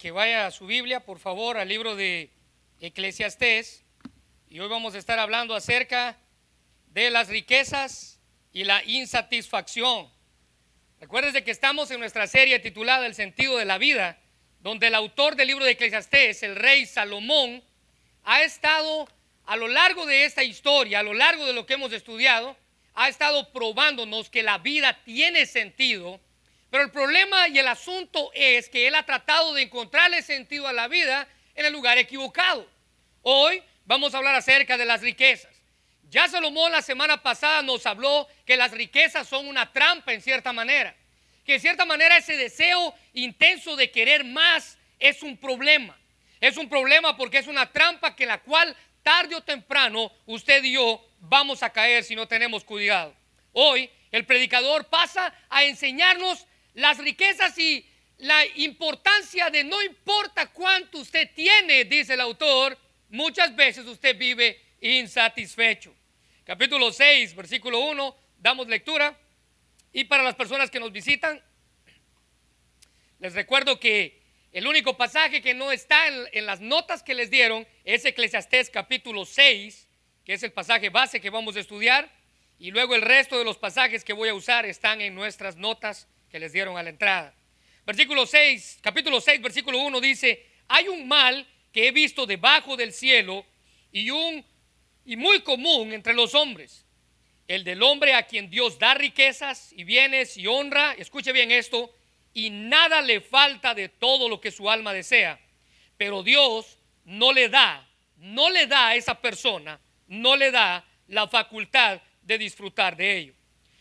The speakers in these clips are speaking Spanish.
que vaya a su Biblia, por favor, al libro de Eclesiastés. Y hoy vamos a estar hablando acerca de las riquezas y la insatisfacción. Recuerden que estamos en nuestra serie titulada El sentido de la vida, donde el autor del libro de Eclesiastés, el rey Salomón, ha estado a lo largo de esta historia, a lo largo de lo que hemos estudiado, ha estado probándonos que la vida tiene sentido pero el problema y el asunto es que él ha tratado de encontrarle sentido a la vida en el lugar equivocado. Hoy vamos a hablar acerca de las riquezas. Ya Salomón la semana pasada nos habló que las riquezas son una trampa en cierta manera. Que en cierta manera ese deseo intenso de querer más es un problema. Es un problema porque es una trampa que la cual tarde o temprano usted y yo vamos a caer si no tenemos cuidado. Hoy el predicador pasa a enseñarnos las riquezas y la importancia de no importa cuánto usted tiene, dice el autor, muchas veces usted vive insatisfecho. Capítulo 6, versículo 1, damos lectura. Y para las personas que nos visitan, les recuerdo que el único pasaje que no está en, las notas que les dieron es Eclesiastés capítulo 6, que es el pasaje base que vamos a estudiar. Y luego el resto de los pasajes que voy a usar están en nuestras notas que les dieron a la entrada. Versículo 6, capítulo 6, versículo 1 dice, hay un mal que he visto debajo del cielo y un y muy común entre los hombres, el del hombre a quien Dios da riquezas y bienes y honra, escuche bien esto, y nada le falta de todo lo que su alma desea, pero Dios no le da, no le da a esa persona, no le da la facultad de disfrutar de ello,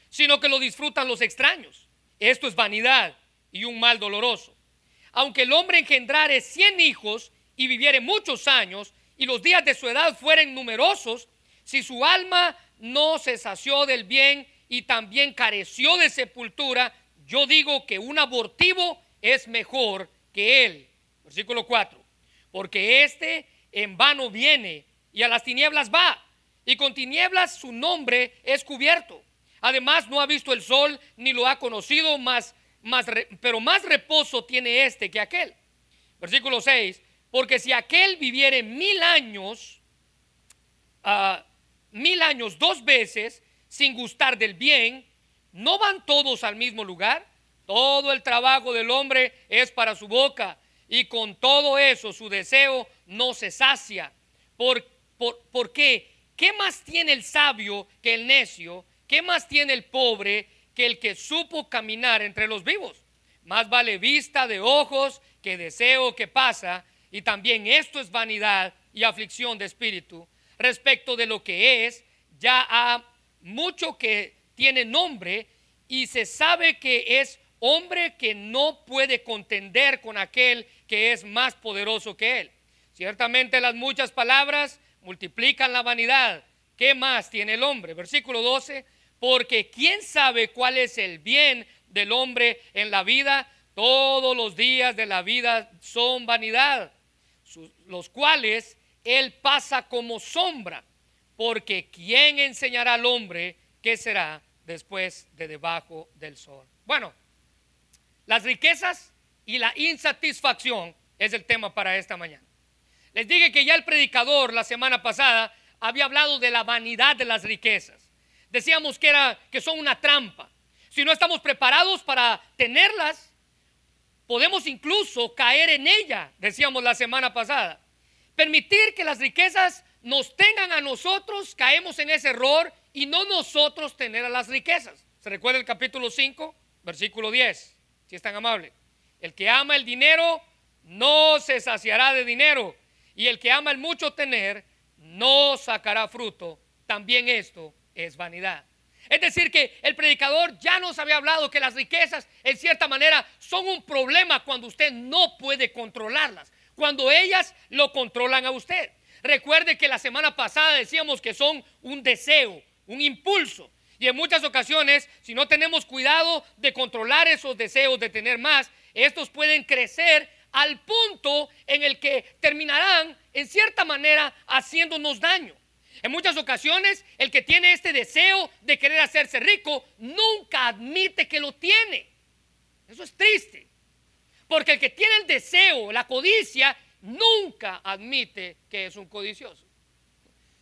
sino que lo disfrutan los extraños. Esto es vanidad y un mal doloroso. Aunque el hombre engendrare cien hijos y viviere muchos años, y los días de su edad fueren numerosos, si su alma no se sació del bien y también careció de sepultura, yo digo que un abortivo es mejor que él. Versículo 4. Porque éste en vano viene y a las tinieblas va, y con tinieblas su nombre es cubierto. Además, no ha visto el sol ni lo ha conocido, más, más, pero más reposo tiene este que aquel. Versículo 6. Porque si aquel viviere mil años, uh, mil años dos veces, sin gustar del bien, ¿no van todos al mismo lugar? Todo el trabajo del hombre es para su boca, y con todo eso su deseo no se sacia. ¿Por, por, por qué? ¿Qué más tiene el sabio que el necio? ¿Qué más tiene el pobre que el que supo caminar entre los vivos? Más vale vista de ojos que deseo que pasa, y también esto es vanidad y aflicción de espíritu. Respecto de lo que es, ya ha mucho que tiene nombre y se sabe que es hombre que no puede contender con aquel que es más poderoso que él. Ciertamente las muchas palabras multiplican la vanidad. ¿Qué más tiene el hombre? Versículo 12 porque quién sabe cuál es el bien del hombre en la vida. Todos los días de la vida son vanidad, los cuales él pasa como sombra, porque ¿quién enseñará al hombre qué será después de debajo del sol? Bueno, las riquezas y la insatisfacción es el tema para esta mañana. Les dije que ya el predicador la semana pasada había hablado de la vanidad de las riquezas. Decíamos que, era, que son una trampa. Si no estamos preparados para tenerlas, podemos incluso caer en ella, decíamos la semana pasada. Permitir que las riquezas nos tengan a nosotros, caemos en ese error y no nosotros tener a las riquezas. ¿Se recuerda el capítulo 5, versículo 10? Si es tan amable. El que ama el dinero no se saciará de dinero y el que ama el mucho tener no sacará fruto. También esto es vanidad. Es decir, que el predicador ya nos había hablado que las riquezas, en cierta manera, son un problema cuando usted no puede controlarlas, cuando ellas lo controlan a usted. Recuerde que la semana pasada decíamos que son un deseo, un impulso. Y en muchas ocasiones, si no tenemos cuidado de controlar esos deseos de tener más, estos pueden crecer al punto en el que terminarán, en cierta manera, haciéndonos daño. En muchas ocasiones, el que tiene este deseo de querer hacerse rico nunca admite que lo tiene. Eso es triste. Porque el que tiene el deseo, la codicia, nunca admite que es un codicioso.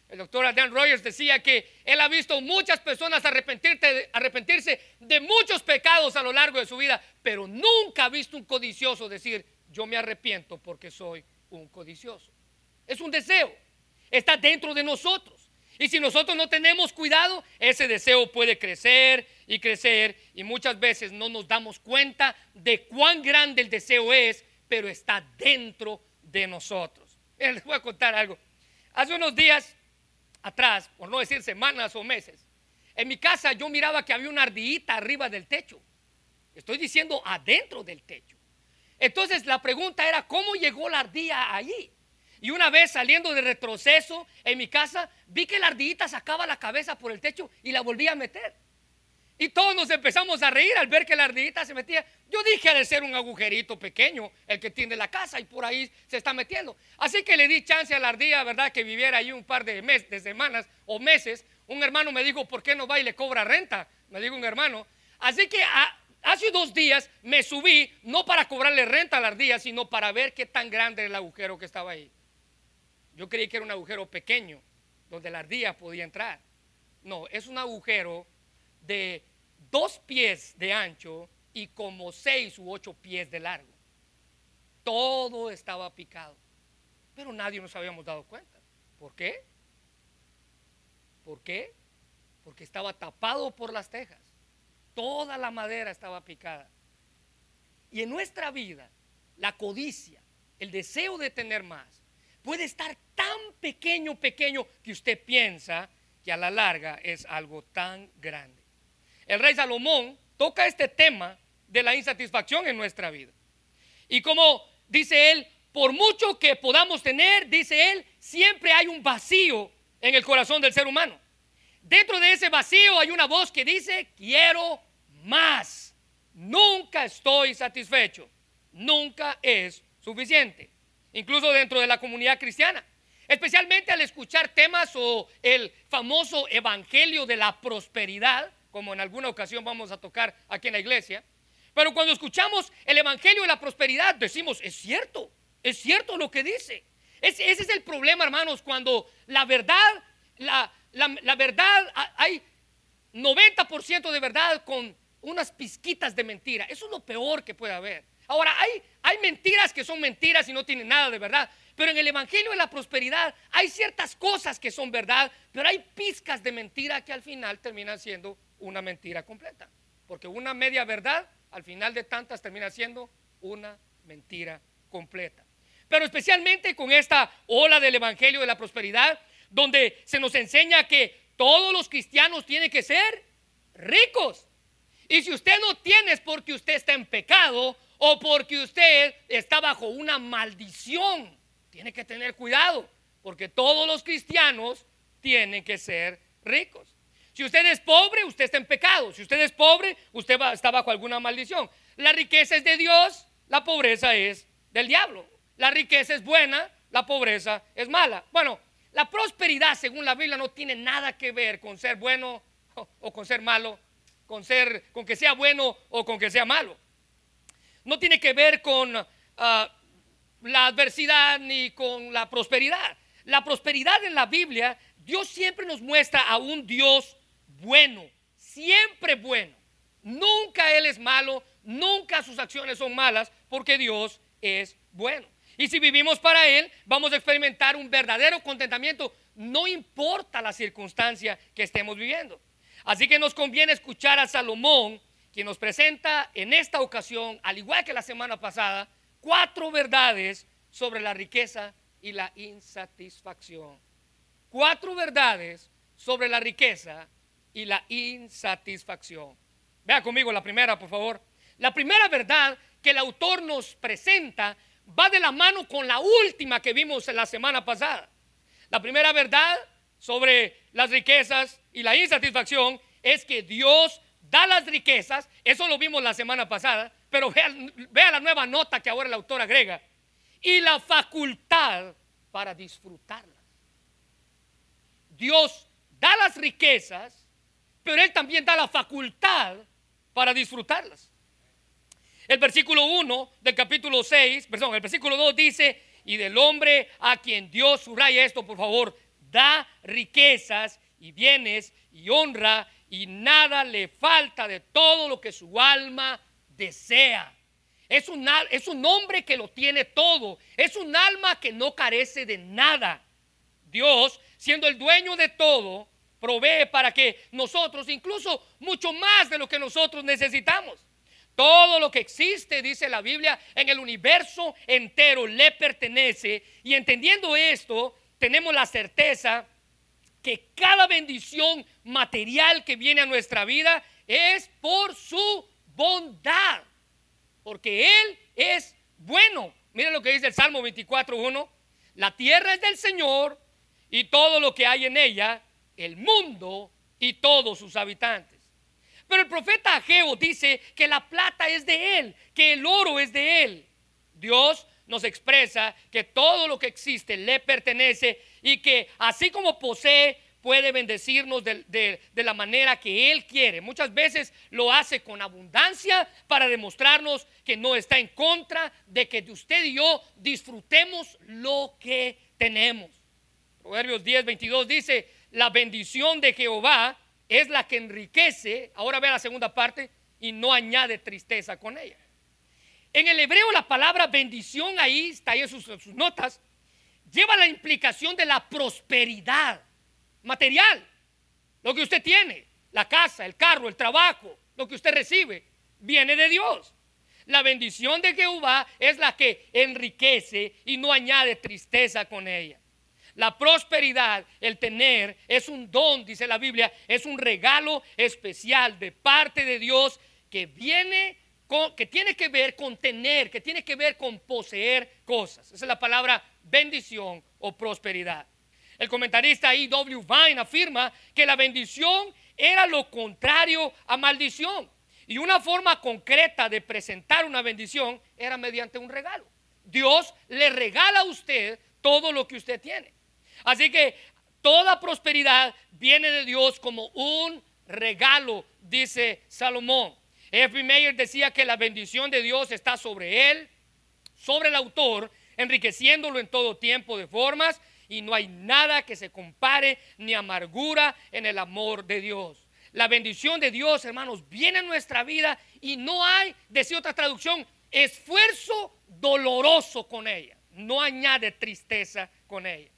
El doctor Dan Rogers decía que él ha visto muchas personas arrepentirse de muchos pecados a lo largo de su vida, pero nunca ha visto un codicioso decir, yo me arrepiento porque soy un codicioso. Es un deseo, está dentro de nosotros. Y si nosotros no tenemos cuidado, ese deseo puede crecer y crecer y muchas veces no nos damos cuenta de cuán grande el deseo es, pero está dentro de nosotros. les voy a contar algo. Hace unos días atrás, por no decir semanas o meses, en mi casa yo miraba que había una ardillita arriba del techo. Estoy diciendo adentro del techo. Entonces la pregunta era, ¿cómo llegó la ardilla allí? Y una vez saliendo de retroceso en mi casa, vi que la ardillita sacaba la cabeza por el techo y la volvía a meter. Y todos nos empezamos a reír al ver que la ardillita se metía. Yo dije de ser un agujerito pequeño el que tiene la casa y por ahí se está metiendo. Así que le di chance a la ardilla, ¿verdad? Que viviera ahí un par de, de semanas o meses. Un hermano me dijo, ¿por qué no va y le cobra renta? Me dijo un hermano. Así que hace dos días me subí, no para cobrarle renta a la ardilla, sino para ver qué tan grande era el agujero que estaba ahí. Yo creí que era un agujero pequeño, donde la ardilla podía entrar. No, es un agujero de dos pies de ancho y como seis u ocho pies de largo. Todo estaba picado, pero nadie nos habíamos dado cuenta. ¿Por qué? ¿Por qué? Porque estaba tapado por las tejas. Toda la madera estaba picada. Y en nuestra vida, la codicia, el deseo de tener más, puede estar tan pequeño, pequeño, que usted piensa que a la larga es algo tan grande el rey Salomón toca este tema de la insatisfacción en nuestra vida. Y como dice él, por mucho que podamos tener, dice él, siempre hay un vacío en el corazón del ser humano. Dentro de ese vacío hay una voz que dice, quiero más. Nunca estoy satisfecho. Nunca es suficiente. Incluso dentro de la comunidad cristiana. Especialmente al escuchar temas o el famoso evangelio de la prosperidad, como en alguna ocasión vamos a tocar aquí en la iglesia. Pero cuando escuchamos el Evangelio de la Prosperidad, decimos, es cierto, es cierto lo que dice. Ese, es el problema, hermanos, cuando la verdad, la, la verdad, hay 90% de verdad con unas pizquitas de mentira. Eso es lo peor que puede haber. Ahora, hay, hay mentiras que son mentiras y no tienen nada de verdad. Pero en el Evangelio de la Prosperidad hay ciertas cosas que son verdad, pero hay pizcas de mentira que al final terminan siendo una mentira completa. Porque una media verdad, al final de tantas, termina siendo una mentira completa. Pero especialmente con esta ola del Evangelio de la Prosperidad, donde se nos enseña que todos los cristianos tienen que ser ricos. Y si usted no tiene es porque usted está en pecado o porque usted está bajo una maldición. Tiene que tener cuidado, porque todos los cristianos tienen que ser ricos. Si usted es pobre, usted está en pecado. Si usted es pobre, usted está bajo alguna maldición. La riqueza es de Dios, la pobreza es del diablo. La riqueza es buena, la pobreza es mala. Bueno, la prosperidad, según la Biblia, no tiene nada que ver con ser bueno o con ser malo, con ser, con que sea bueno o con que sea malo. No tiene que ver con ah, la adversidad ni con la prosperidad. La prosperidad en la Biblia, Dios siempre nos muestra a un Dios bueno, siempre bueno. Nunca Él es malo, nunca sus acciones son malas, porque Dios es bueno. Y si vivimos para Él, vamos a experimentar un verdadero contentamiento, no importa la circunstancia que estemos viviendo. Así que nos conviene escuchar a Salomón, quien nos presenta en esta ocasión, al igual que la semana pasada, cuatro verdades sobre la riqueza y la insatisfacción. Cuatro verdades sobre la riqueza y la insatisfacción. Vea conmigo la primera, por favor. La primera verdad que el autor nos presenta va de la mano con la última que vimos en la semana pasada. La primera verdad sobre las riquezas y la insatisfacción es que Dios da las riquezas, eso lo vimos la semana pasada, pero vea, la nueva nota que ahora el autor agrega, y la facultad para disfrutarlas. Dios da las riquezas pero Él también da la facultad para disfrutarlas. El versículo 1 del capítulo 6, perdón, el versículo 2 dice, y del hombre a quien Dios subraya esto, por favor, da riquezas y bienes y honra y nada le falta de todo lo que su alma desea. Es un, es un hombre que lo tiene todo. Es un alma que no carece de nada. Dios, siendo el dueño de todo, provee para que nosotros, incluso mucho más de lo que nosotros necesitamos. Todo lo que existe, dice la Biblia, en el universo entero le pertenece. Y entendiendo esto, tenemos la certeza que cada bendición material que viene a nuestra vida es por su bondad. Porque Él es bueno. Miren lo que dice el Salmo 24.1. La tierra es del Señor y todo lo que hay en ella, el mundo y todos sus habitantes. Pero el profeta Ageo dice que la plata es de él, que el oro es de él. Dios nos expresa que todo lo que existe le pertenece y que así como posee, puede bendecirnos de, la manera que Él quiere. Muchas veces lo hace con abundancia para demostrarnos que no está en contra de que usted y yo disfrutemos lo que tenemos. Proverbios 10, 22 dice, la bendición de Jehová es la que enriquece, ahora ve la segunda parte, y no añade tristeza con ella. En el hebreo la palabra bendición, ahí está ahí en sus, sus notas, lleva la implicación de la prosperidad material. Lo que usted tiene, la casa, el carro, el trabajo, lo que usted recibe, viene de Dios. La bendición de Jehová es la que enriquece y no añade tristeza con ella. La prosperidad, el tener, es un don, dice la Biblia, es un regalo especial de parte de Dios que viene que tiene que ver con tener, que tiene que ver con poseer cosas. Esa es la palabra bendición o prosperidad. El comentarista I.W. Vine afirma que la bendición era lo contrario a maldición. Y una forma concreta de presentar una bendición era mediante un regalo. Dios le regala a usted todo lo que usted tiene. Así que toda prosperidad viene de Dios como un regalo, dice Salomón. F. Mayer decía que la bendición de Dios está sobre él, sobre el autor, enriqueciéndolo en todo tiempo de formas, y no hay nada que se compare ni amargura en el amor de Dios. La bendición de Dios, hermanos, viene en nuestra vida y no hay, decía otra traducción, esfuerzo doloroso con ella. No añade tristeza con ella.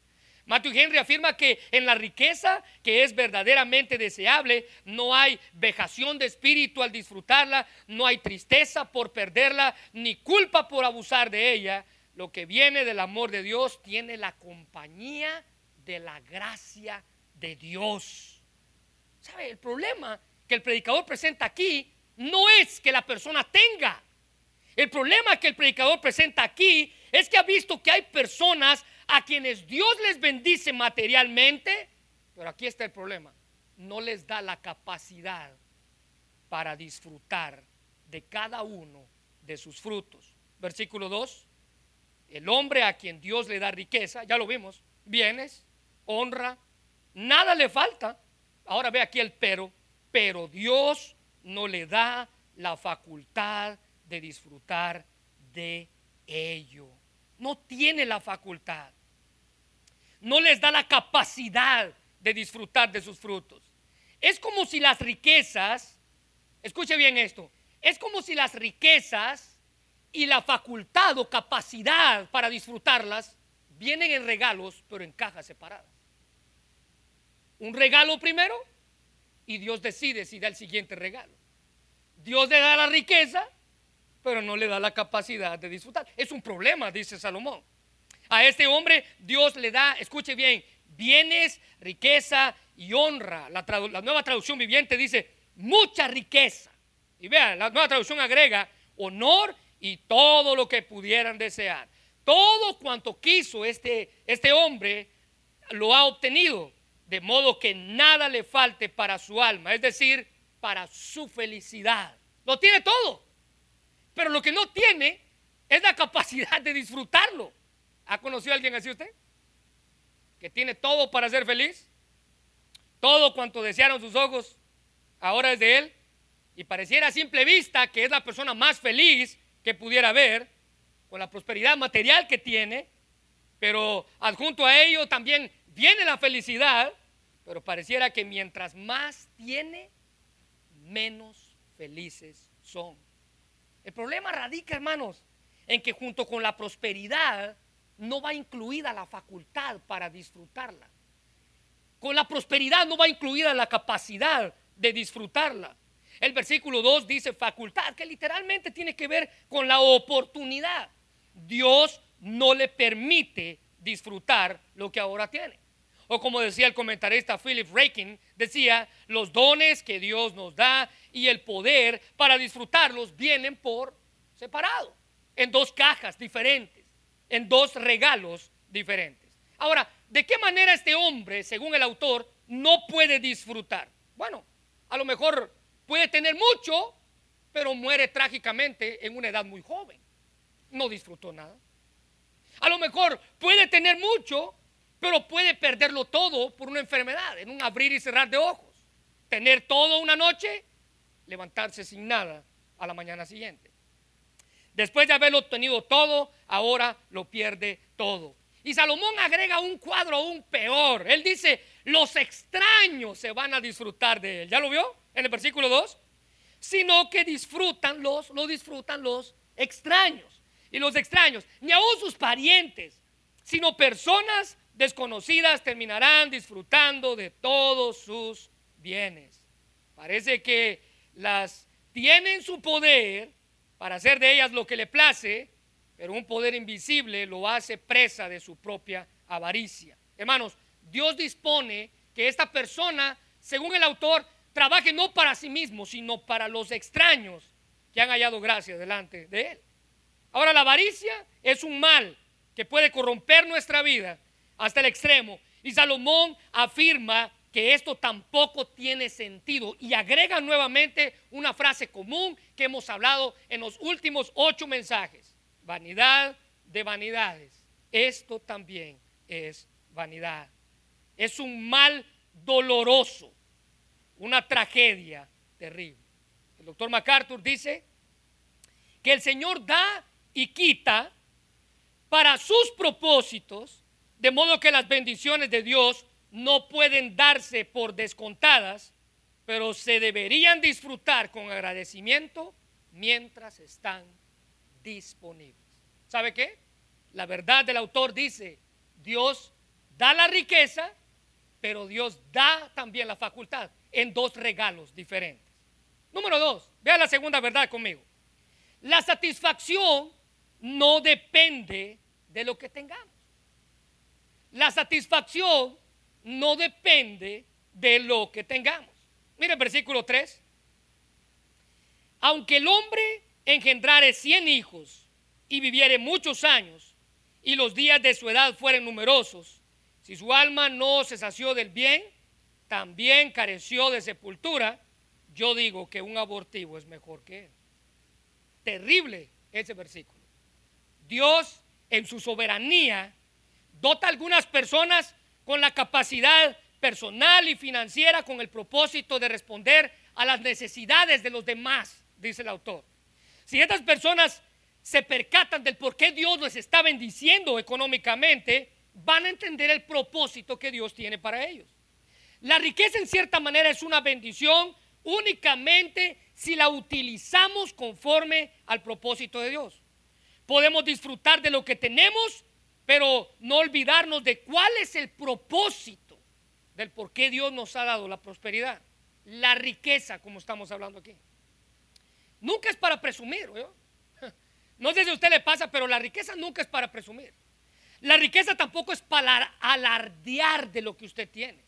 Matthew Henry afirma que en la riqueza que es verdaderamente deseable no hay vejación de espíritu al disfrutarla, no hay tristeza por perderla, ni culpa por abusar de ella. Lo que viene del amor de Dios tiene la compañía de la gracia de Dios. ¿Sabe? El problema que el predicador presenta aquí no es que la persona tenga. El problema que el predicador presenta aquí es que ha visto que hay personas a quienes Dios les bendice materialmente, pero aquí está el problema, no les da la capacidad para disfrutar de cada uno de sus frutos. Versículo 2, el hombre a quien Dios le da riqueza, ya lo vimos, bienes, honra, nada le falta. Ahora ve aquí el pero, pero Dios no le da la facultad de disfrutar de ello. No tiene la facultad no les da la capacidad de disfrutar de sus frutos. Es como si las riquezas, escuche bien esto, es como si las riquezas y la facultad o capacidad para disfrutarlas vienen en regalos, pero en cajas separadas. Un regalo primero y Dios decide si da el siguiente regalo. Dios le da la riqueza, pero no le da la capacidad de disfrutar. Es un problema, dice Salomón. A este hombre Dios le da, escuche bien, bienes, riqueza y honra. La, nueva traducción viviente dice mucha riqueza. Y vean, la nueva traducción agrega honor y todo lo que pudieran desear. Todo cuanto quiso este, este hombre lo ha obtenido, de modo que nada le falte para su alma, es decir, para su felicidad. Lo tiene todo, pero lo que no tiene es la capacidad de disfrutarlo. ¿Ha conocido a alguien así usted? Que tiene todo para ser feliz. Todo cuanto desearon sus ojos, ahora es de él. y pareciera a simple vista que es la persona más feliz que pudiera haber, con la prosperidad material que tiene, pero adjunto a ello también viene la felicidad, pero pareciera que mientras más tiene, menos felices son. El problema radica, hermanos, en que junto con la prosperidad no va incluida la facultad para disfrutarla. Con la prosperidad no va incluida la capacidad de disfrutarla. El versículo 2 dice facultad, que literalmente tiene que ver con la oportunidad. Dios no le permite disfrutar lo que ahora tiene. O como decía el comentarista Philip Rakin, decía, los dones que Dios nos da y el poder para disfrutarlos vienen por separado, en dos cajas diferentes, en dos regalos diferentes. Ahora, ¿de qué manera este hombre, según el autor, no puede disfrutar? Bueno, a lo mejor puede tener mucho, pero muere trágicamente en una edad muy joven. No disfrutó nada. A lo mejor puede tener mucho, pero puede perderlo todo por una enfermedad, en un abrir y cerrar de ojos. Tener todo una noche, levantarse sin nada a la mañana siguiente. Después de haberlo tenido todo, ahora lo pierde todo. Y Salomón agrega un cuadro aún peor. Él dice, los extraños se van a disfrutar de él. ¿Ya lo vio en el versículo 2? Sino que disfrutan los, lo disfrutan los extraños. Y los extraños, ni aún sus parientes, sino personas desconocidas terminarán disfrutando de todos sus bienes. Parece que las tienen su poder para hacer de ellas lo que le place, pero un poder invisible lo hace presa de su propia avaricia. Hermanos, Dios dispone que esta persona, según el autor, trabaje no para sí mismo, sino para los extraños que han hallado gracia delante de él. Ahora, la avaricia es un mal que puede corromper nuestra vida hasta el extremo. Y Salomón afirma que esto tampoco tiene sentido y agrega nuevamente una frase común que hemos hablado en los últimos ocho mensajes. Vanidad de vanidades. Esto también es vanidad. Es un mal doloroso, una tragedia terrible. El doctor MacArthur dice que el Señor da y quita para sus propósitos de modo que las bendiciones de Dios no pueden darse por descontadas, pero se deberían disfrutar con agradecimiento mientras están disponibles. ¿Sabe qué? La verdad del autor dice, Dios da la riqueza, pero Dios da también la facultad en dos regalos diferentes. Número dos, vea la segunda verdad conmigo. La satisfacción no depende de lo que tengamos. La satisfacción no depende de lo que tengamos. Mire el versículo 3. Aunque el hombre engendrare cien hijos y viviere muchos años y los días de su edad fueren numerosos, si su alma no se sació del bien, también careció de sepultura, yo digo que un abortivo es mejor que él. Terrible ese versículo. Dios en su soberanía dota a algunas personas con la capacidad personal y financiera con el propósito de responder a las necesidades de los demás, dice el autor. Si estas personas se percatan del por qué Dios les está bendiciendo económicamente, van a entender el propósito que Dios tiene para ellos. La riqueza en cierta manera es una bendición únicamente si la utilizamos conforme al propósito de Dios. Podemos disfrutar de lo que tenemos pero no olvidarnos de cuál es el propósito del por qué Dios nos ha dado la prosperidad, la riqueza, como estamos hablando aquí. Nunca es para presumir, No sé si a usted le pasa, pero la riqueza nunca es para presumir. La riqueza tampoco es para alardear de lo que usted tiene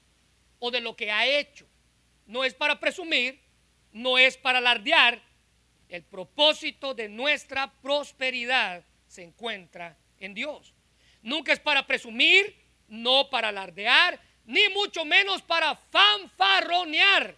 o de lo que ha hecho. No es para presumir, no es para alardear. El propósito de nuestra prosperidad se encuentra en Dios. Nunca es para presumir, no para alardear, ni mucho menos para fanfarronear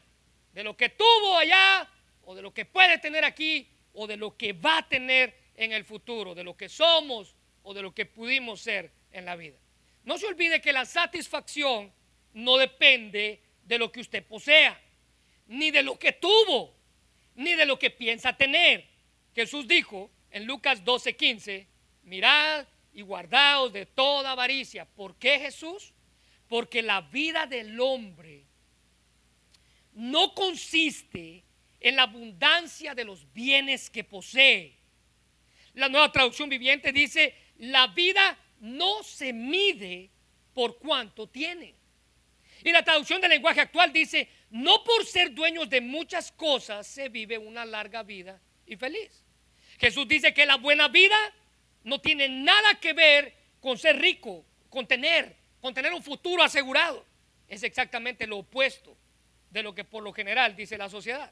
de lo que tuvo allá o de lo que puede tener aquí o de lo que va a tener en el futuro, de lo que somos o de lo que pudimos ser en la vida. No se olvide que la satisfacción no depende de lo que usted posea, ni de lo que tuvo. ni de lo que piensa tener. Jesús dijo en Lucas 12:15, mirad y guardaos de toda avaricia. ¿Por qué Jesús? Porque la vida del hombre no consiste en la abundancia de los bienes que posee. La nueva traducción viviente dice, la vida no se mide por cuánto tiene. Y la traducción del lenguaje actual dice, no por ser dueños de muchas cosas se vive una larga vida y feliz. Jesús dice que la buena vida no tiene nada que ver con ser rico, con tener, con tener un futuro asegurado. Es exactamente lo opuesto de lo que por lo general dice la sociedad.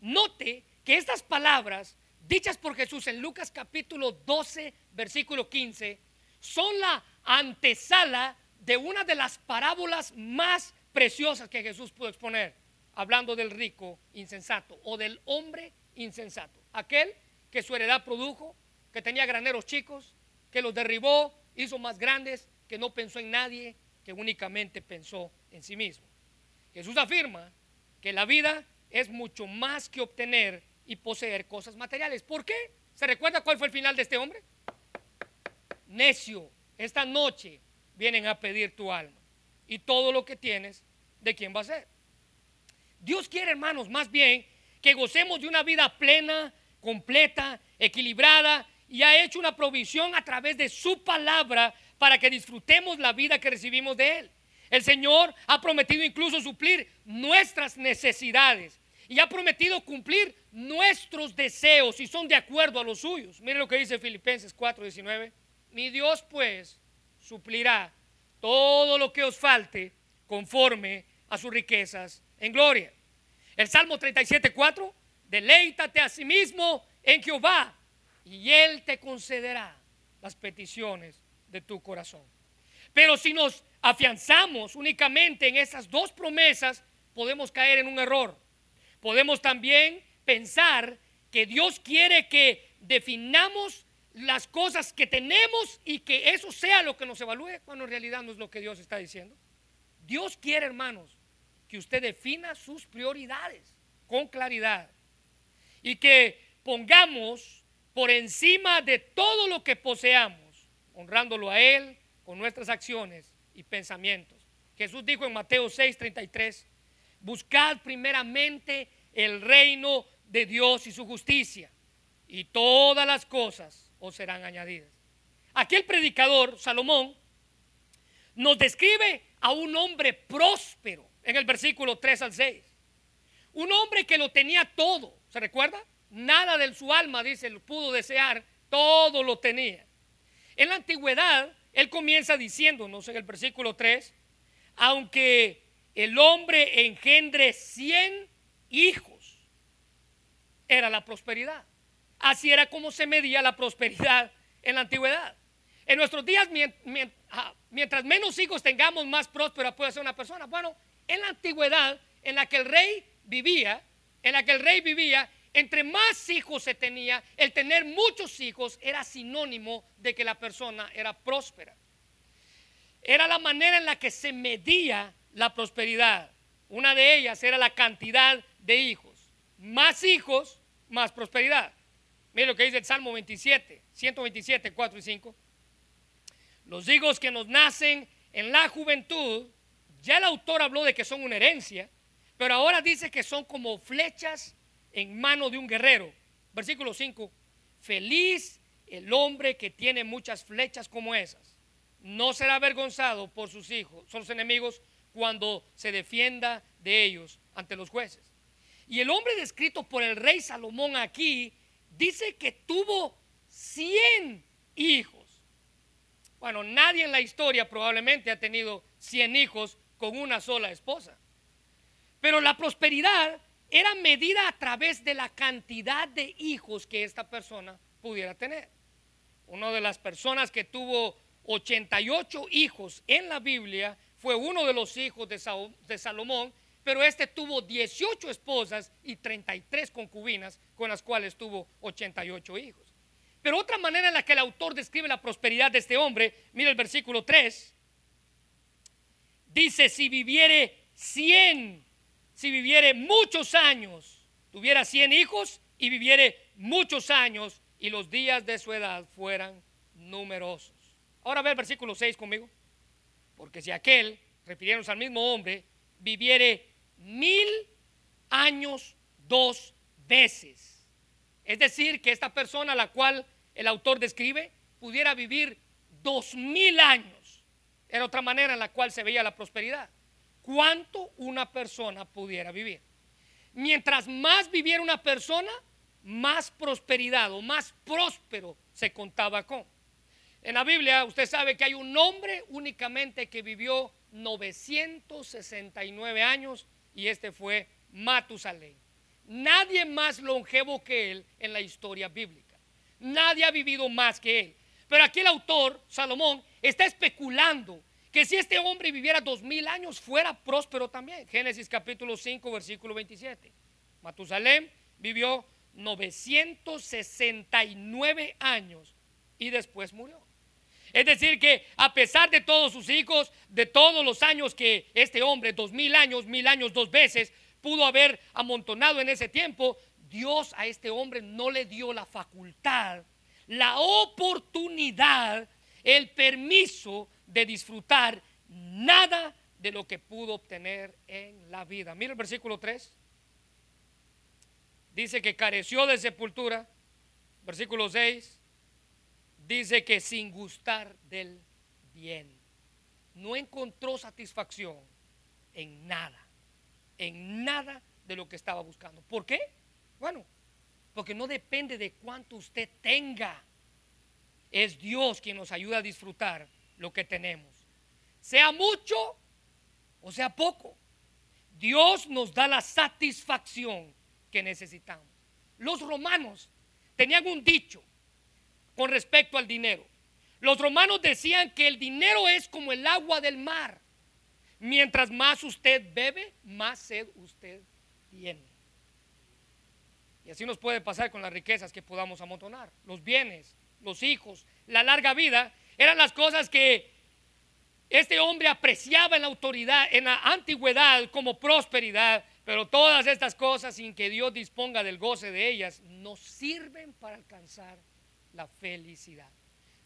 Note que estas palabras dichas por Jesús en Lucas capítulo 12, versículo 15, son la antesala de una de las parábolas más preciosas que Jesús pudo exponer, hablando del rico insensato o del hombre insensato, aquel que su heredad produjo, que tenía graneros chicos, que los derribó, hizo más grandes, que no pensó en nadie, que únicamente pensó en sí mismo. Jesús afirma que la vida es mucho más que obtener y poseer cosas materiales. ¿Por qué? ¿Se recuerda cuál fue el final de este hombre? Necio, esta noche vienen a pedir tu alma y todo lo que tienes, ¿de quién va a ser? Dios quiere, hermanos, más bien que gocemos de una vida plena, completa, equilibrada y ha hecho una provisión a través de su palabra para que disfrutemos la vida que recibimos de Él. El Señor ha prometido incluso suplir nuestras necesidades y ha prometido cumplir nuestros deseos si son de acuerdo a los suyos. Miren lo que dice Filipenses 4:19. Mi Dios pues suplirá todo lo que os falte conforme a sus riquezas en gloria. El Salmo 37:4, deleítate a sí mismo en Jehová y Él te concederá las peticiones de tu corazón. Pero si nos afianzamos únicamente en esas dos promesas, podemos caer en un error. Podemos también pensar que Dios quiere que definamos las cosas que tenemos y que eso sea lo que nos evalúe, cuando en realidad no es lo que Dios está diciendo. Dios quiere, hermanos, que usted defina sus prioridades con claridad y que pongamos por encima de todo lo que poseamos, honrándolo a Él con nuestras acciones y pensamientos. Jesús dijo en Mateo 6:33, buscad primeramente el reino de Dios y su justicia, y todas las cosas os serán añadidas. Aquí el predicador, Salomón, nos describe a un hombre próspero en el versículo 3 al 6. Un hombre que lo tenía todo, ¿se recuerda? Nada de su alma, dice, lo pudo desear, todo lo tenía. En la antigüedad, él comienza diciéndonos en el versículo 3, aunque el hombre engendre 100 hijos, era la prosperidad. Así era como se medía la prosperidad en la antigüedad. En nuestros días, mientras menos hijos tengamos, más próspera puede ser una persona. Bueno, en la antigüedad, en la que el rey vivía, en la que el rey vivía, entre más hijos se tenía, el tener muchos hijos era sinónimo de que la persona era próspera. Era la manera en la que se medía la prosperidad. Una de ellas era la cantidad de hijos. Más hijos, más prosperidad. Mire lo que dice el Salmo 27, 127, 4 y 5. Los hijos que nos nacen en la juventud, ya el autor habló de que son una herencia, pero ahora dice que son como flechas en mano de un guerrero. Versículo 5. Feliz el hombre que tiene muchas flechas como esas. No será avergonzado por sus hijos, los enemigos, cuando se defienda de ellos ante los jueces. Y el hombre descrito por el rey Salomón aquí dice que tuvo 100 hijos. Bueno, nadie en la historia probablemente ha tenido 100 hijos con una sola esposa. Pero la prosperidad era medida a través de la cantidad de hijos que esta persona pudiera tener. Una de las personas que tuvo 88 hijos en la Biblia fue uno de los hijos de, Salomón, pero este tuvo 18 esposas y 33 concubinas con las cuales tuvo 88 hijos. Pero otra manera en la que el autor describe la prosperidad de este hombre, mira el versículo 3, dice, si viviere 100 si viviere muchos años, tuviera cien hijos y viviere muchos años y los días de su edad fueran numerosos. Ahora ve el versículo 6 conmigo. Porque si aquel, refiriéndose al mismo hombre, viviere mil años dos veces. Es decir, que esta persona a la cual el autor describe pudiera vivir dos mil años. Era otra manera en la cual se veía la prosperidad. ¿Cuánto una persona pudiera vivir? Mientras más viviera una persona, más prosperidad o más próspero se contaba con. En la Biblia usted sabe que hay un hombre únicamente que vivió 969 años y este fue Matusalén. Nadie más longevo que él en la historia bíblica. Nadie ha vivido más que él. Pero aquí el autor, Salomón, está especulando que si este hombre viviera dos mil años fuera próspero también. Génesis capítulo 5, versículo 27. Matusalén vivió 969 años y después murió. Es decir, que a pesar de todos sus hijos, de todos los años que este hombre, dos mil años, mil años dos veces, pudo haber amontonado en ese tiempo, Dios a este hombre no le dio la facultad, la oportunidad, el permiso de disfrutar nada de lo que pudo obtener en la vida. Mira el versículo 3. Dice que careció de sepultura. Versículo 6. Dice que sin gustar del bien. No encontró satisfacción en nada en nada de lo que estaba buscando. ¿Por qué? Bueno, porque no depende de cuánto usted tenga. Es Dios quien nos ayuda a disfrutar lo que tenemos. Sea mucho o sea poco. Dios nos da la satisfacción que necesitamos. Los romanos tenían un dicho con respecto al dinero. Los romanos decían que el dinero es como el agua del mar. Mientras más usted bebe, más sed usted tiene. Y así nos puede pasar con las riquezas que podamos amontonar. Los bienes, los hijos, la larga vida, eran las cosas que este hombre apreciaba en la autoridad, en la antigüedad como prosperidad, pero todas estas cosas, sin que Dios disponga del goce de ellas, no sirven para alcanzar la felicidad.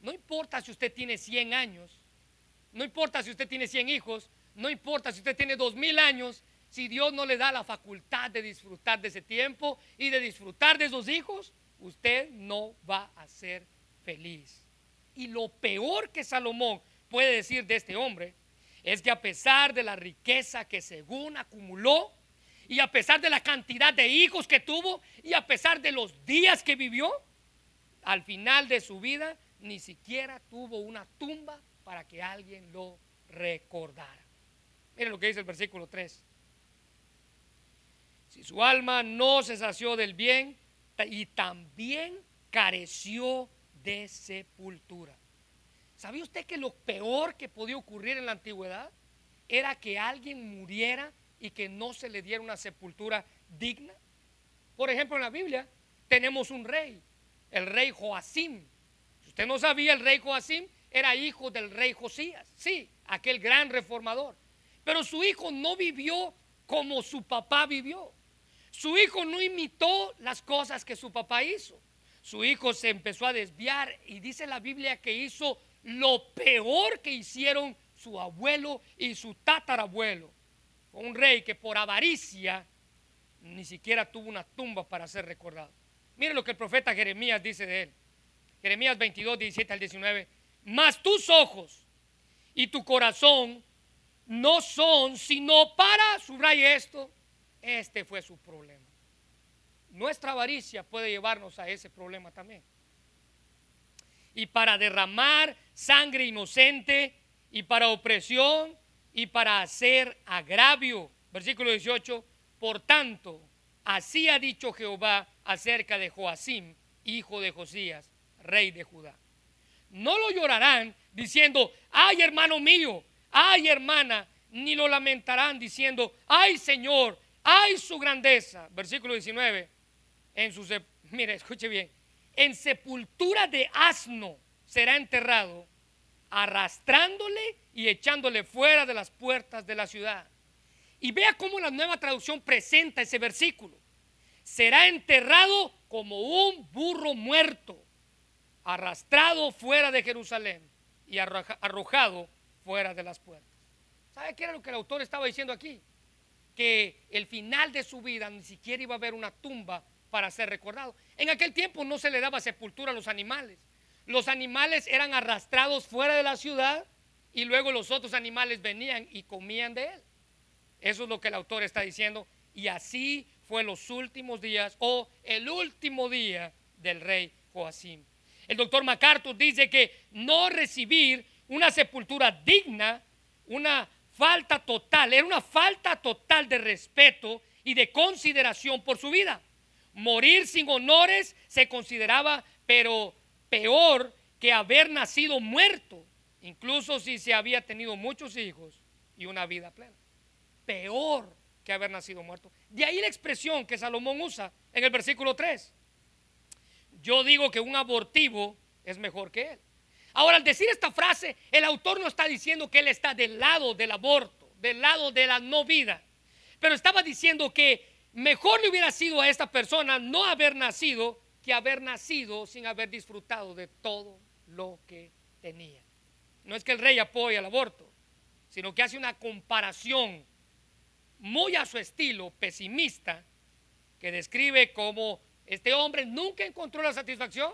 No importa si usted tiene 100 años, no importa si usted tiene 100 hijos, no importa si usted tiene dos mil años, si Dios no le da la facultad de disfrutar de ese tiempo y de disfrutar de sus hijos, usted no va a ser feliz. Y lo peor que Salomón puede decir de este hombre es que a pesar de la riqueza que según acumuló, y a pesar de la cantidad de hijos que tuvo, y a pesar de los días que vivió, al final de su vida ni siquiera tuvo una tumba para que alguien lo recordara. Miren lo que dice el versículo 3. Si su alma no se sació del bien y también careció de sepultura. ¿Sabía usted que lo peor que podía ocurrir en la antigüedad era que alguien muriera y que no se le diera una sepultura digna? Por ejemplo, en la Biblia tenemos un rey, el rey Joacim. Si usted no sabía, el rey Joacim era hijo del rey Josías, sí, aquel gran reformador. Pero su hijo no vivió como su papá vivió. Su hijo no imitó las cosas que su papá hizo. Su hijo se empezó a desviar y dice la Biblia que hizo lo peor que hicieron su abuelo y su tatarabuelo. Un rey que por avaricia ni siquiera tuvo una tumba para ser recordado. Mire lo que el profeta Jeremías dice de él. Jeremías 22, 17 al 19. Mas tus ojos y tu corazón no son sino para, subraye esto, este fue su problema. Nuestra avaricia puede llevarnos a ese problema también. Y para derramar sangre inocente y para opresión y para hacer agravio. Versículo 18, por tanto, así ha dicho Jehová acerca de Joacim, hijo de Josías, rey de Judá. No lo llorarán diciendo, ay hermano mío, ay hermana, ni lo lamentarán diciendo, ay Señor, ay su grandeza. Versículo 19, en su, mire, escuche bien, en sepultura de asno será enterrado, arrastrándole y echándole fuera de las puertas de la ciudad. Y vea cómo la nueva traducción presenta ese versículo. será enterrado como un burro muerto, arrastrado fuera de Jerusalén y arrojado fuera de las puertas. ¿Sabe qué era lo que el autor estaba diciendo aquí? Que el final de su vida ni siquiera iba a haber una tumba para ser recordado. En aquel tiempo no se le daba sepultura a los animales. Los animales eran arrastrados fuera de la ciudad y luego los otros animales venían y comían de él. Eso es lo que el autor está diciendo. Y así fue los últimos días o el último día del rey Joacim. El doctor MacArthur dice que no recibir una sepultura digna, una falta total, era una falta total de respeto y de consideración por su vida. Morir sin honores se consideraba, pero peor que haber nacido muerto, incluso si se había tenido muchos hijos y una vida plena. Peor que haber nacido muerto. De ahí la expresión que Salomón usa en el versículo 3. Yo digo que un abortivo es mejor que él. Ahora, al decir esta frase, el autor no está diciendo que él está del lado del aborto, del lado de la no vida, pero estaba diciendo que mejor le hubiera sido a esta persona no haber nacido que haber nacido sin haber disfrutado de todo lo que tenía. No es que el rey apoye el aborto, sino que hace una comparación muy a su estilo pesimista que describe como este hombre nunca encontró la satisfacción.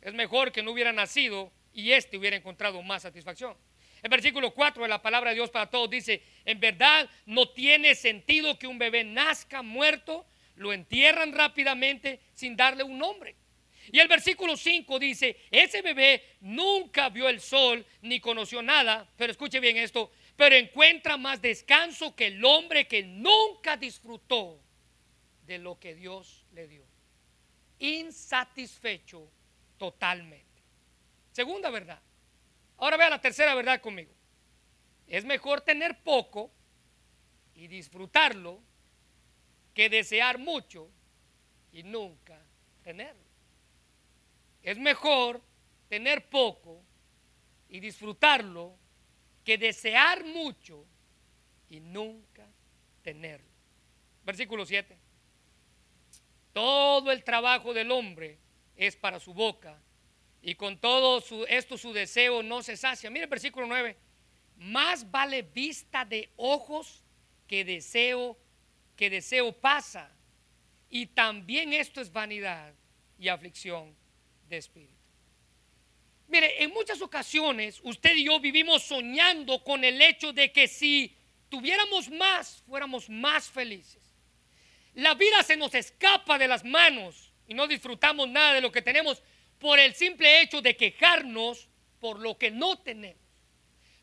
Es mejor que no hubiera nacido y éste hubiera encontrado más satisfacción. El versículo 4 de la palabra de Dios para todos dice, en verdad no tiene sentido que un bebé nazca muerto, lo entierran rápidamente sin darle un nombre. Y el versículo 5 dice, ese bebé nunca vio el sol ni conoció nada, pero escuche bien esto, pero encuentra más descanso que el hombre que nunca disfrutó de lo que Dios le dio. Insatisfecho totalmente. Segunda verdad. Ahora vea la tercera verdad conmigo. Es mejor tener poco y disfrutarlo que desear mucho y nunca tenerlo. Es mejor tener poco y disfrutarlo que desear mucho y nunca tenerlo. Versículo 7. Todo el trabajo del hombre es para su boca y con todo esto su deseo no se sacia. Mire el versículo 9. Más vale vista de ojos que deseo, que deseo pasa. Y también esto es vanidad y aflicción de espíritu. Mire, en muchas ocasiones usted y yo vivimos soñando con el hecho de que si tuviéramos más, fuéramos más felices. La vida se nos escapa de las manos y no disfrutamos nada de lo que tenemos por el simple hecho de quejarnos por lo que no tenemos.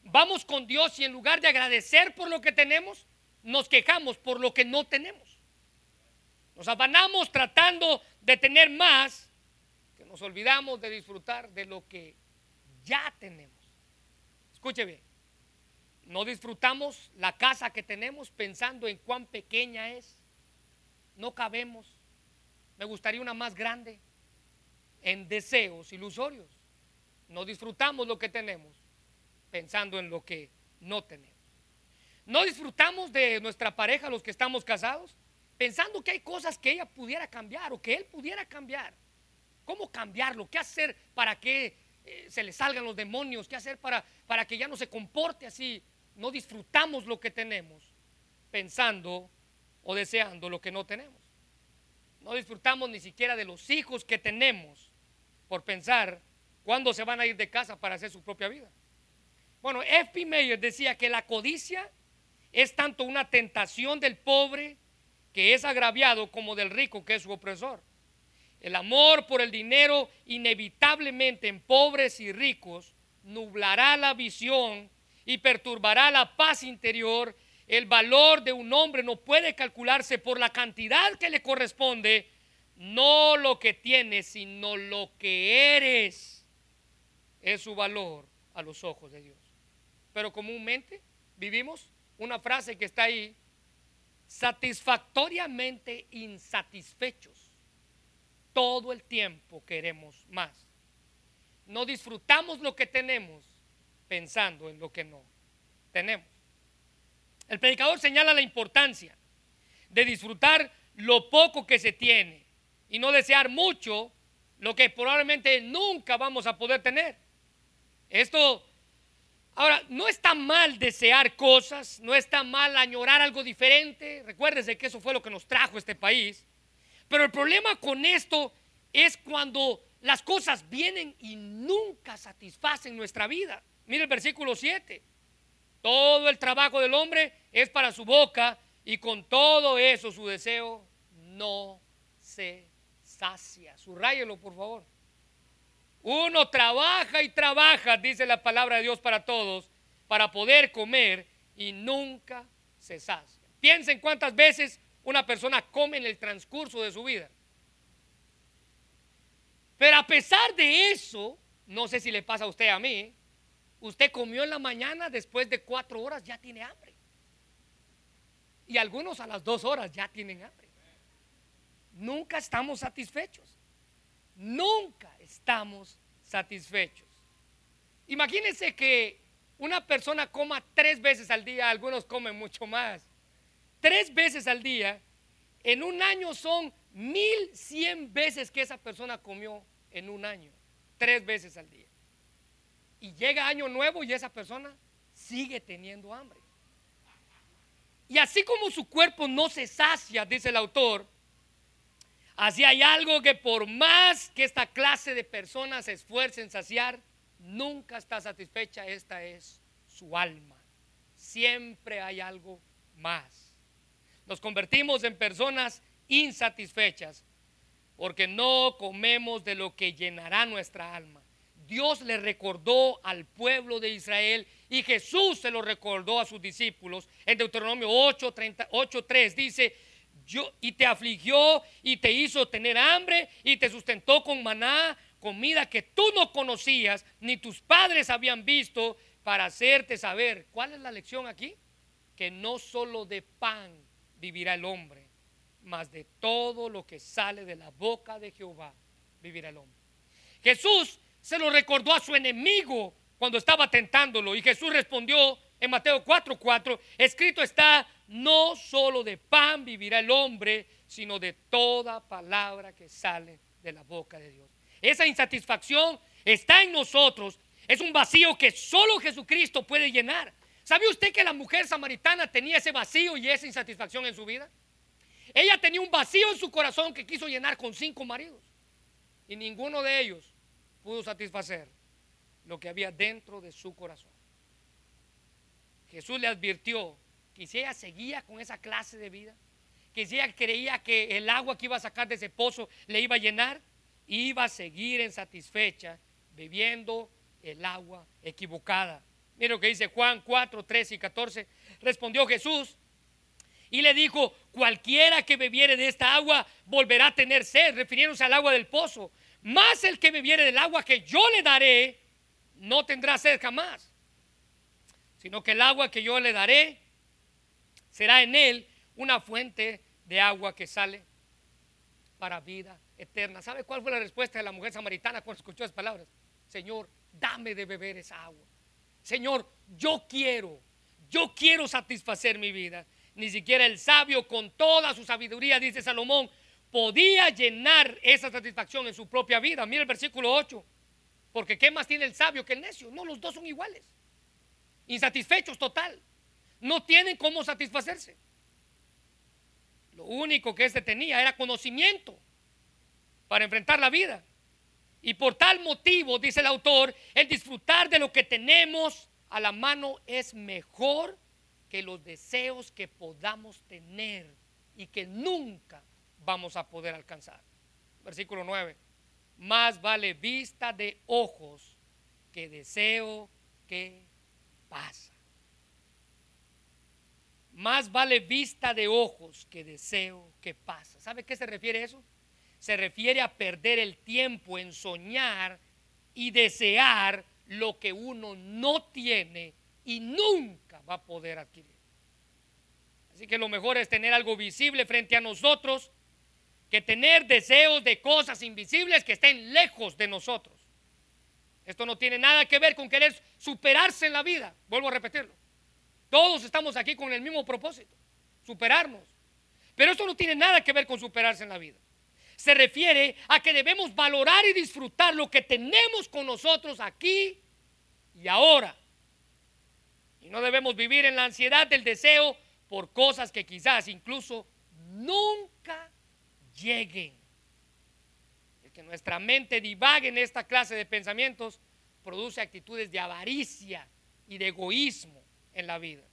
Vamos con Dios y en lugar de agradecer por lo que tenemos, nos quejamos por lo que no tenemos. Nos abanamos tratando de tener más nos olvidamos de disfrutar de lo que ya tenemos. Escuche bien, no disfrutamos la casa que tenemos pensando en cuán pequeña es. No cabemos. Me gustaría una más grande. En deseos ilusorios. No disfrutamos lo que tenemos pensando en lo que no tenemos. No disfrutamos de nuestra pareja, los que estamos casados, pensando que hay cosas que ella pudiera cambiar o que él pudiera cambiar. ¿Cómo cambiarlo? ¿Qué hacer para que eh, se le salgan los demonios? ¿Qué hacer para, para que ya no se comporte así? No disfrutamos lo que tenemos pensando o deseando lo que no tenemos. No disfrutamos ni siquiera de los hijos que tenemos por pensar cuándo se van a ir de casa para hacer su propia vida. Bueno, F.P. Mayer decía que la codicia es tanto una tentación del pobre que es agraviado como del rico que es su opresor. El amor por el dinero inevitablemente en pobres y ricos nublará la visión y perturbará la paz interior. El valor de un hombre no puede calcularse por la cantidad que le corresponde, no lo que tiene, sino lo que eres. Es su valor a los ojos de Dios. Pero comúnmente vivimos una frase que está ahí, satisfactoriamente insatisfechos todo el tiempo queremos más. No disfrutamos lo que tenemos pensando en lo que no tenemos. El predicador señala la importancia de disfrutar lo poco que se tiene y no desear mucho lo que probablemente nunca vamos a poder tener. Esto, ahora, no está mal desear cosas, no está mal añorar algo diferente. Recuérdese que eso fue lo que nos trajo este país. Pero el problema con esto es cuando las cosas vienen y nunca satisfacen nuestra vida. Mire el versículo 7. Todo el trabajo del hombre es para su boca y con todo eso su deseo no se sacia. Subrayelo, por favor. Uno trabaja y trabaja, dice la palabra de Dios para todos, para poder comer y nunca se sacia. Piensen cuántas veces una persona come en el transcurso de su vida. Pero a pesar de eso, no sé si le pasa a usted a mí, usted comió en la mañana, después de cuatro horas ya tiene hambre. Y algunos a las dos horas ya tienen hambre. Nunca estamos satisfechos. Nunca estamos satisfechos. Imagínense que una persona coma tres veces al día, algunos comen mucho más. Tres veces al día, en un año son mil cien veces que esa persona comió en un año, tres veces al día. Y llega año nuevo y esa persona sigue teniendo hambre. Y así como su cuerpo no se sacia, dice el autor, así hay algo que por más que esta clase de personas se esfuerce en saciar, nunca está satisfecha. Esta es su alma. Siempre hay algo más. Nos convertimos en personas insatisfechas porque no comemos de lo que llenará nuestra alma. Dios le recordó al pueblo de Israel y Jesús se lo recordó a sus discípulos. En Deuteronomio 8, 3 dice, y te afligió y te hizo tener hambre y te sustentó con maná, comida que tú no conocías ni tus padres habían visto para hacerte saber. ¿Cuál es la lección aquí? Que no solo de pan vivirá el hombre, mas de todo lo que sale de la boca de Jehová vivirá el hombre. Jesús se lo recordó a su enemigo cuando estaba tentándolo. Y Jesús respondió en Mateo 4:4, escrito está, no solo de pan vivirá el hombre, sino de toda palabra que sale de la boca de Dios. Esa insatisfacción está en nosotros. Es un vacío que solo Jesucristo puede llenar. ¿Sabe usted que la mujer samaritana tenía ese vacío y esa insatisfacción en su vida? Ella tenía un vacío en su corazón que quiso llenar con cinco maridos. Y ninguno de ellos pudo satisfacer lo que había dentro de su corazón. Jesús le advirtió que si ella seguía con esa clase de vida, que si ella creía que el agua que iba a sacar de ese pozo le iba a llenar, iba a seguir insatisfecha bebiendo el agua equivocada. Mira lo que dice Juan 4, 13 y 14. Respondió Jesús y le dijo, cualquiera que bebiere de esta agua volverá a tener sed, refiriéndose al agua del pozo. Más el que bebiere del agua que yo le daré, no tendrá sed jamás, sino que el agua que yo le daré será en él una fuente de agua que sale para vida eterna. ¿Sabe cuál fue la respuesta de la mujer samaritana cuando escuchó esas palabras? Señor, dame de beber esa agua. Señor, yo quiero, yo quiero satisfacer mi vida. Ni siquiera el sabio con toda su sabiduría, dice Salomón, podía llenar esa satisfacción en su propia vida. Mira el versículo 8. Porque ¿qué más tiene el sabio que el necio? No, los dos son iguales. Insatisfechos total. No tienen cómo satisfacerse. Lo único que éste tenía era conocimiento para enfrentar la vida. Y por tal motivo, dice el autor, el disfrutar de lo que tenemos a la mano es mejor que los deseos que podamos tener y que nunca vamos a poder alcanzar. Versículo 9. Más vale vista de ojos que deseo que pasa. Más vale vista de ojos que deseo que pasa. ¿Sabe qué se refiere eso? Se refiere a perder el tiempo en soñar y desear lo que uno no tiene y nunca va a poder adquirir. Así que lo mejor es tener algo visible frente a nosotros que tener deseos de cosas invisibles que estén lejos de nosotros. Esto no tiene nada que ver con querer superarse en la vida. Vuelvo a repetirlo. Todos estamos aquí con el mismo propósito, superarnos. Pero esto no tiene nada que ver con superarse en la vida. Se refiere a que debemos valorar y disfrutar lo que tenemos con nosotros aquí y ahora. Y no debemos vivir en la ansiedad del deseo por cosas que quizás incluso nunca lleguen. El que nuestra mente divague en esta clase de pensamientos produce actitudes de avaricia y de egoísmo en la vida.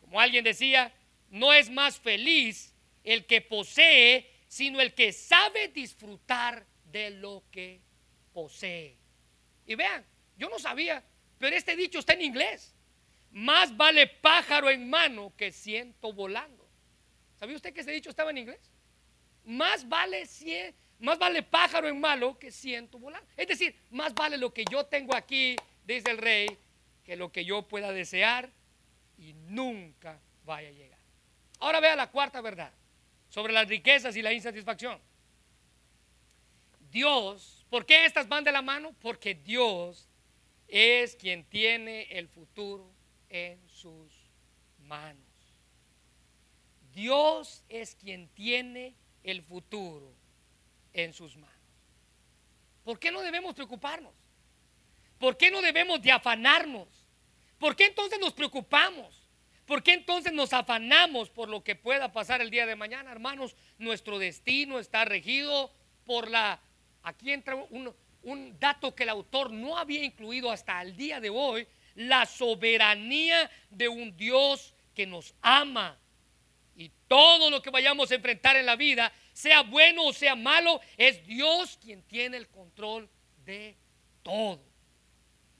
Como alguien decía, no es más feliz el que posee, sino el que sabe disfrutar de lo que posee. Y vean, yo no sabía, pero este dicho está en inglés. Más vale pájaro en mano que ciento volando. ¿Sabía usted que ese dicho estaba en inglés? Más vale, más vale pájaro en mano que ciento volando. Es decir, más vale lo que yo tengo aquí, dice el rey, que lo que yo pueda desear y nunca vaya a llegar. Ahora vea la cuarta verdad sobre las riquezas y la insatisfacción. Dios, ¿por qué estas van de la mano? Porque Dios es quien tiene el futuro en sus manos. Dios es quien tiene el futuro en sus manos. ¿Por qué no debemos preocuparnos? ¿Por qué no debemos de afanarnos? ¿Por qué entonces nos preocupamos? ¿Por qué entonces nos afanamos por lo que pueda pasar el día de mañana? Hermanos, nuestro destino está regido por la... Aquí entra un, un dato que el autor no había incluido hasta el día de hoy, la soberanía de un Dios que nos ama. Y todo lo que vayamos a enfrentar en la vida, sea bueno o sea malo, es Dios quien tiene el control de todo.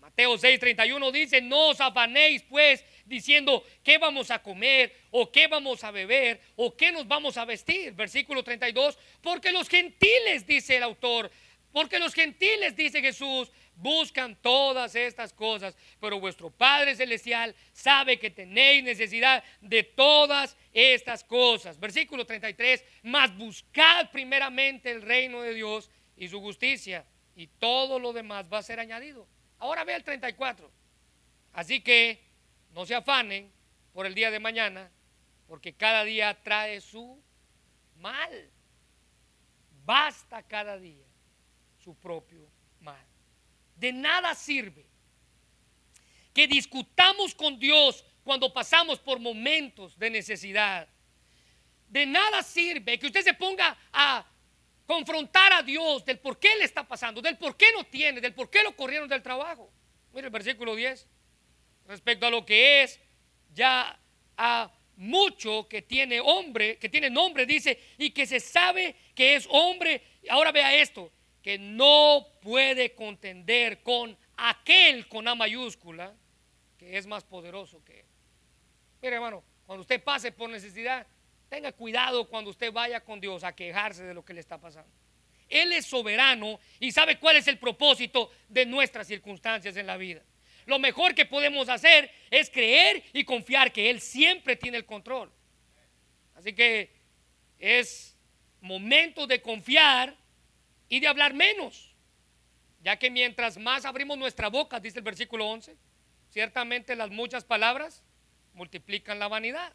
Mateo 6:31 dice, no os afanéis pues diciendo qué vamos a comer o qué vamos a beber o qué nos vamos a vestir. Versículo 32, porque los gentiles, dice el autor, porque los gentiles, dice Jesús, buscan todas estas cosas, pero vuestro Padre Celestial sabe que tenéis necesidad de todas estas cosas. Versículo 33, mas buscad primeramente el reino de Dios y su justicia, y todo lo demás va a ser añadido. Ahora ve el 34. Así que no se afanen por el día de mañana, porque cada día trae su mal. Basta cada día su propio mal. De nada sirve que discutamos con Dios cuando pasamos por momentos de necesidad. De nada sirve que usted se ponga a confrontar a Dios del por qué le está pasando, del por qué no tiene, del por qué lo corrieron del trabajo. Mire el versículo 10. Respecto a lo que es ya a mucho que tiene hombre, que tiene nombre, dice, y que se sabe que es hombre. Ahora vea esto, que no puede contender con aquel con A mayúscula, que es más poderoso que él. Mire, hermano, cuando usted pase por necesidad, tenga cuidado cuando usted vaya con Dios a quejarse de lo que le está pasando. Él es soberano y sabe cuál es el propósito de nuestras circunstancias en la vida. Lo mejor que podemos hacer es creer y confiar que Él siempre tiene el control. Así que es momento de confiar y de hablar menos, ya que mientras más abrimos nuestra boca, dice el versículo 11, ciertamente las muchas palabras multiplican la vanidad.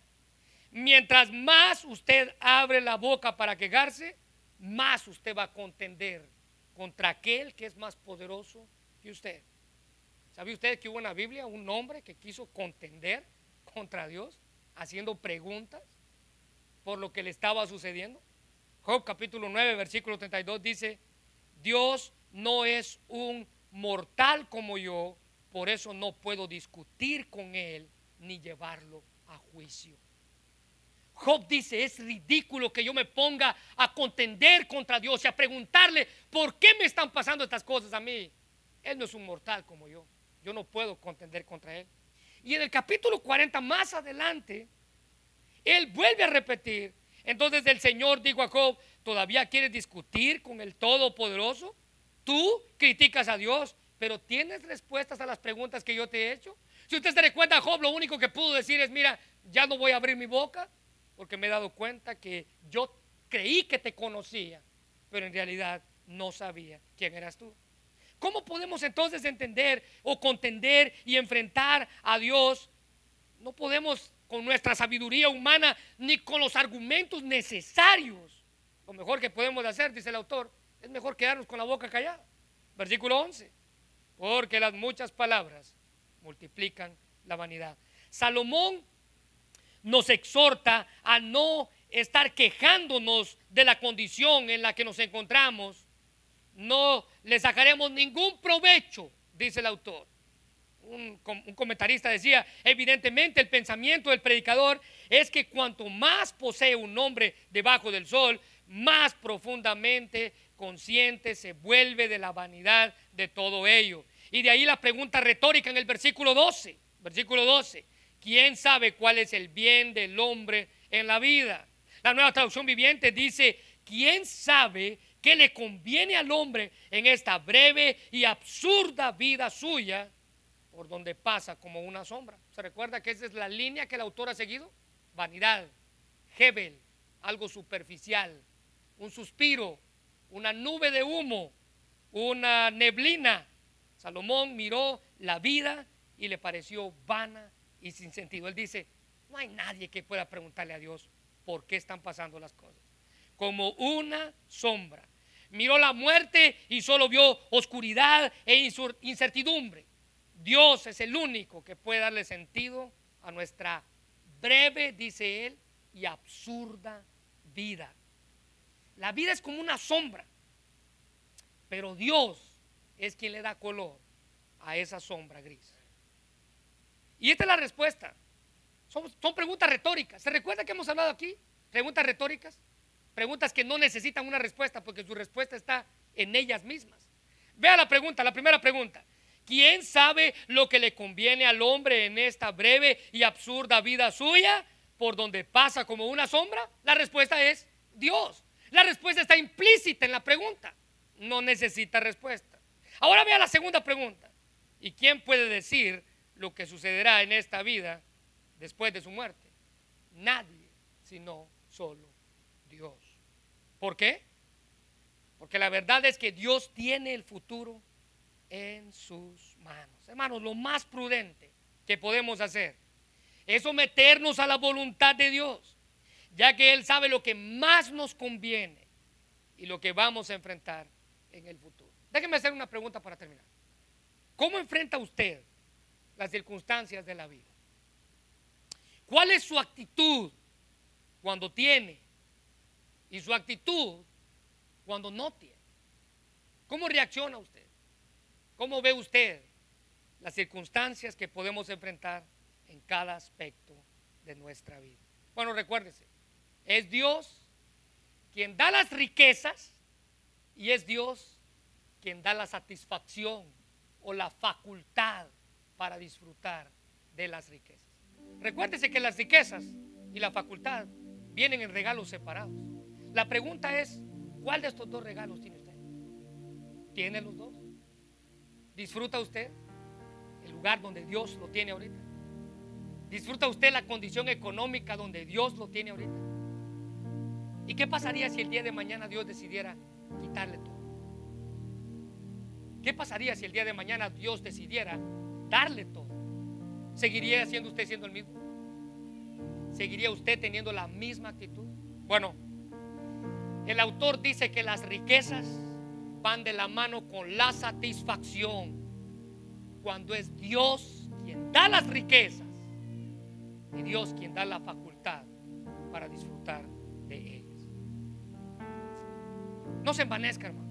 Mientras más usted abre la boca para quejarse, más usted va a contender contra aquel que es más poderoso que usted. ¿Sabe usted que hubo en la Biblia un hombre que quiso contender contra Dios haciendo preguntas por lo que le estaba sucediendo? Job capítulo 9, versículo 32 dice, Dios no es un mortal como yo, por eso no puedo discutir con él ni llevarlo a juicio. Job dice, es ridículo que yo me ponga a contender contra Dios y a preguntarle, ¿por qué me están pasando estas cosas a mí? Él no es un mortal como yo. Yo no puedo contender contra él. Y en el capítulo 40 más adelante, él vuelve a repetir. Entonces el Señor dijo a Job, ¿todavía quieres discutir con el Todopoderoso? Tú criticas a Dios, pero ¿tienes respuestas a las preguntas que yo te he hecho? Si usted se recuerda, Job lo único que pudo decir es, mira, ya no voy a abrir mi boca porque me he dado cuenta que yo creí que te conocía, pero en realidad no sabía quién eras tú. ¿Cómo podemos entonces entender o contender y enfrentar a Dios? No podemos con nuestra sabiduría humana ni con los argumentos necesarios. Lo mejor que podemos hacer, dice el autor, es mejor quedarnos con la boca callada. Versículo 11. Porque las muchas palabras multiplican la vanidad. Salomón nos exhorta a no estar quejándonos de la condición en la que nos encontramos. No le sacaremos ningún provecho, dice el autor. Un, comentarista decía, evidentemente el pensamiento del predicador es que cuanto más posee un hombre debajo del sol, más profundamente consciente se vuelve de la vanidad de todo ello. Y de ahí la pregunta retórica en el versículo 12. Versículo 12. ¿Quién sabe cuál es el bien del hombre en la vida? La nueva traducción viviente dice, ¿quién sabe qué le conviene al hombre en esta breve y absurda vida suya por donde pasa como una sombra? ¿Se recuerda que esa es la línea que el autor ha seguido? Vanidad, Hebel, algo superficial, un suspiro, una nube de humo, una neblina. Salomón miró la vida y le pareció vana y sin sentido. Él dice, no hay nadie que pueda preguntarle a Dios por qué están pasando las cosas. Como una sombra. Miró la muerte y solo vio oscuridad e incertidumbre. Dios es el único que puede darle sentido a nuestra breve, dice él, y absurda vida. La vida es como una sombra, pero Dios es quien le da color a esa sombra gris. Y esta es la respuesta. Son, preguntas retóricas. ¿Se recuerda que hemos hablado aquí? Preguntas retóricas. Preguntas que no necesitan una respuesta porque su respuesta está en ellas mismas. Vea la pregunta, la primera pregunta. ¿Quién sabe lo que le conviene al hombre en esta breve y absurda vida suya por donde pasa como una sombra? La respuesta es Dios. La respuesta está implícita en la pregunta. No necesita respuesta. Ahora vea la segunda pregunta. ¿Y quién puede decir lo que sucederá en esta vida después de su muerte? Nadie, sino solo Dios. ¿Por qué? Porque la verdad es que Dios tiene el futuro en sus manos. Hermanos, lo más prudente que podemos hacer es someternos a la voluntad de Dios ya que Él sabe lo que más nos conviene y lo que vamos a enfrentar en el futuro. Déjeme hacer una pregunta para terminar. ¿Cómo enfrenta usted las circunstancias de la vida? ¿Cuál es su actitud cuando tiene y su actitud cuando no tiene? ¿Cómo reacciona usted? ¿Cómo ve usted las circunstancias que podemos enfrentar en cada aspecto de nuestra vida? Bueno, recuérdese, es Dios quien da las riquezas y es Dios quien da la satisfacción o la facultad para disfrutar de las riquezas. Recuérdese que las riquezas y la facultad vienen en regalos separados. La pregunta es, ¿cuál de estos dos regalos tiene usted? ¿Tiene los dos? ¿Disfruta usted el lugar donde Dios lo tiene ahorita? ¿Disfruta usted la condición económica donde Dios lo tiene ahorita? ¿Y qué pasaría si el día de mañana Dios decidiera quitarle todo? ¿Qué pasaría si el día de mañana Dios decidiera darle todo? ¿Seguiría siendo usted siendo el mismo? ¿Seguiría usted teniendo la misma actitud? Bueno, el autor dice que las riquezas van de la mano con la satisfacción cuando es Dios quien da las riquezas y Dios quien da la facultad para disfrutar de ellas. No se envanezca, hermano.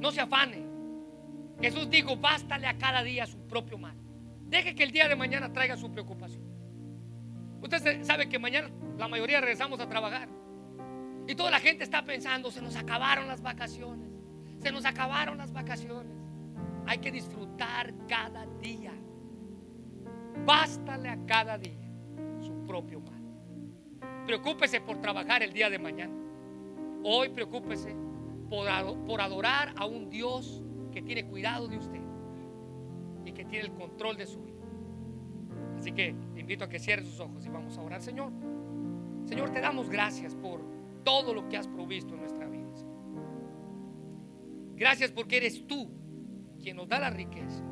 No se afane. Jesús dijo, bástale a cada día su propio mal. Deje que el día de mañana traiga su preocupación. Usted sabe que mañana la mayoría regresamos a trabajar. Y toda la gente está pensando, se nos acabaron las vacaciones. Se nos acabaron las vacaciones. Hay que disfrutar cada día. Bástale a cada día su propio mal. Preocúpese por trabajar el día de mañana. Hoy preocúpese por, adorar a un Dios que tiene cuidado de usted y que tiene el control de su vida. Así que le invito a que cierre sus ojos y vamos a orar, Señor. Señor, te damos gracias por todo lo que has provisto en nuestra vida. Gracias porque eres tú quien nos da la riqueza.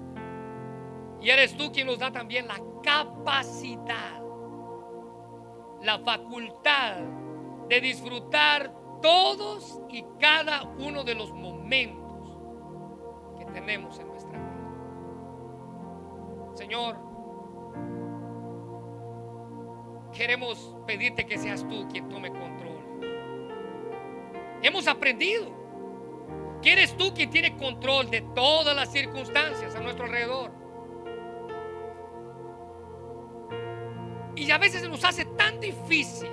Y eres tú quien nos da también la capacidad la facultad de disfrutar todos y cada uno de los momentos tenemos en nuestra vida. Señor, queremos pedirte que seas tú quien tome control. Hemos aprendido que eres tú quien tiene control de todas las circunstancias a nuestro alrededor. Y a veces nos hace tan difícil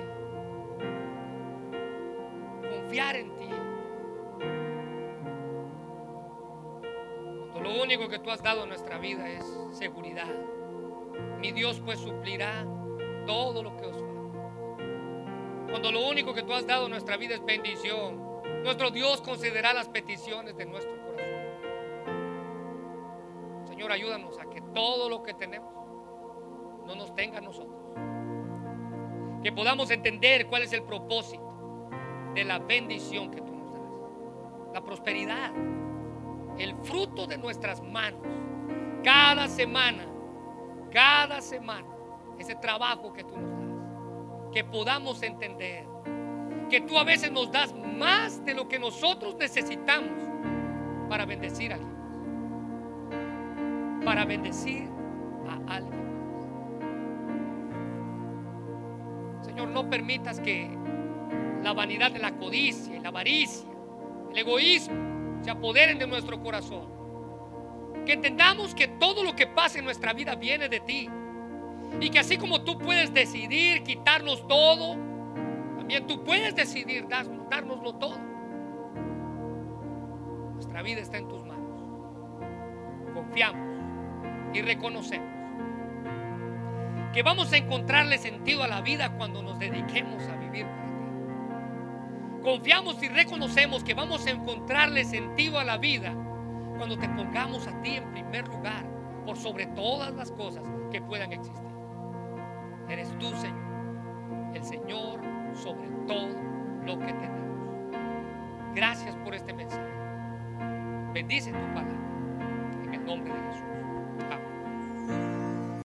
confiar en lo único que tú has dado en nuestra vida es seguridad. Mi Dios pues suplirá todo lo que os falta. Cuando lo único que tú has dado en nuestra vida es bendición, nuestro Dios considerará las peticiones de nuestro corazón. Señor, ayúdanos a que todo lo que tenemos no nos tenga a nosotros que podamos entender cuál es el propósito de la bendición que tú nos das. La prosperidad, el fruto de nuestras manos. Cada semana, cada semana, ese trabajo que tú nos das. Que podamos entender que tú a veces nos das más de lo que nosotros necesitamos para bendecir a alguien. Para bendecir a alguien. Señor, no permitas que la vanidad de la codicia la avaricia, el egoísmo, se apoderen de nuestro corazón. Que entendamos que todo lo que pasa en nuestra vida viene de ti. Y que así como tú puedes decidir quitarnos todo, también tú puedes decidir dárnoslo todo. Nuestra vida está en tus manos. Confiamos y reconocemos que vamos a encontrarle sentido a la vida cuando nos dediquemos a vivir. Confiamos y reconocemos que vamos a encontrarle sentido a la vida cuando te pongamos a ti en primer lugar por sobre todas las cosas que puedan existir. Eres tú, Señor, el Señor sobre todo lo que tenemos. Gracias por este mensaje. Bendice tu palabra en el nombre de Jesús.